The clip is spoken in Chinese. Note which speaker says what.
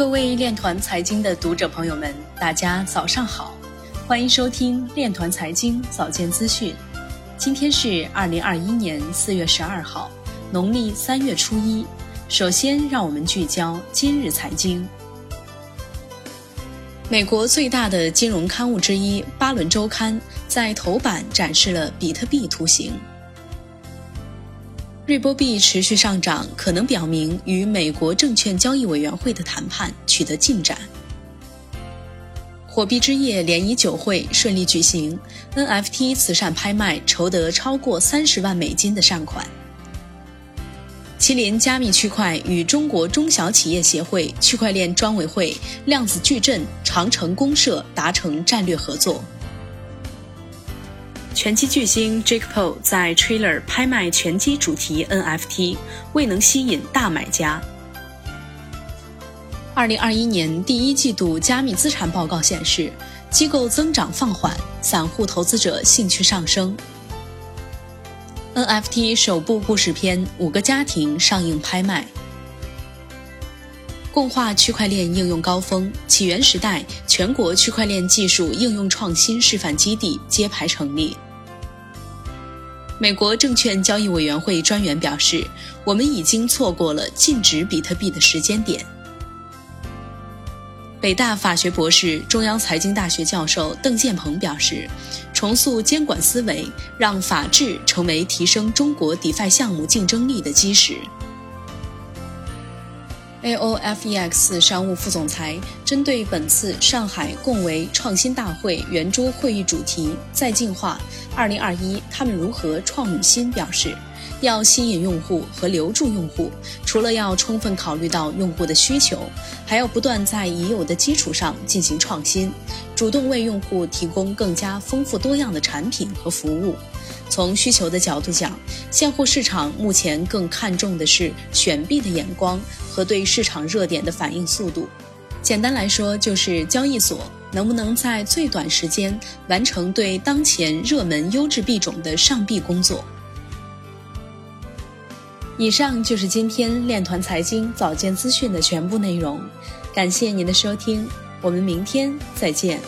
Speaker 1: 各位链团财经的读者朋友们，大家早上好，欢迎收听链团财经早间资讯。今天是二零二一年四月十二号，农历三月初一。首先，让我们聚焦今日财经。美国最大的金融刊物之一《巴伦周刊》在头版展示了比特币图形。瑞波币持续上涨，可能表明与美国证券交易委员会的谈判取得进展。火币之夜联谊酒会顺利举行，NFT 慈善拍卖筹得超过三十万美金的善款。麒麟加密区块与中国中小企业协会区块链专委会、量子矩阵、长城公社达成战略合作。拳击巨星 Jake Paul 在 Trailer 拍卖拳击主题 NFT，未能吸引大买家。二零二一年第一季度加密资产报告显示，机构增长放缓，散户投资者兴趣上升。NFT 首部故事片《五个家庭》上映拍卖。共化区块链应用高峰，起源时代全国区块链技术应用创新示范基地揭牌成立。美国证券交易委员会专员表示：“我们已经错过了禁止比特币的时间点。”北大法学博士、中央财经大学教授邓建鹏表示：“重塑监管思维，让法治成为提升中国 DeFi 项目竞争力的基石。” AOFEX 商务副总裁针对本次上海共为创新大会圆桌会议主题“再进化 2021”，他们如何创新表示，要吸引用户和留住用户，除了要充分考虑到用户的需求，还要不断在已有的基础上进行创新，主动为用户提供更加丰富多样的产品和服务。从需求的角度讲，现货市场目前更看重的是选币的眼光和对市场热点的反应速度。简单来说，就是交易所能不能在最短时间完成对当前热门优质币种的上币工作。以上就是今天链团财经早间资讯的全部内容，感谢您的收听，我们明天再见。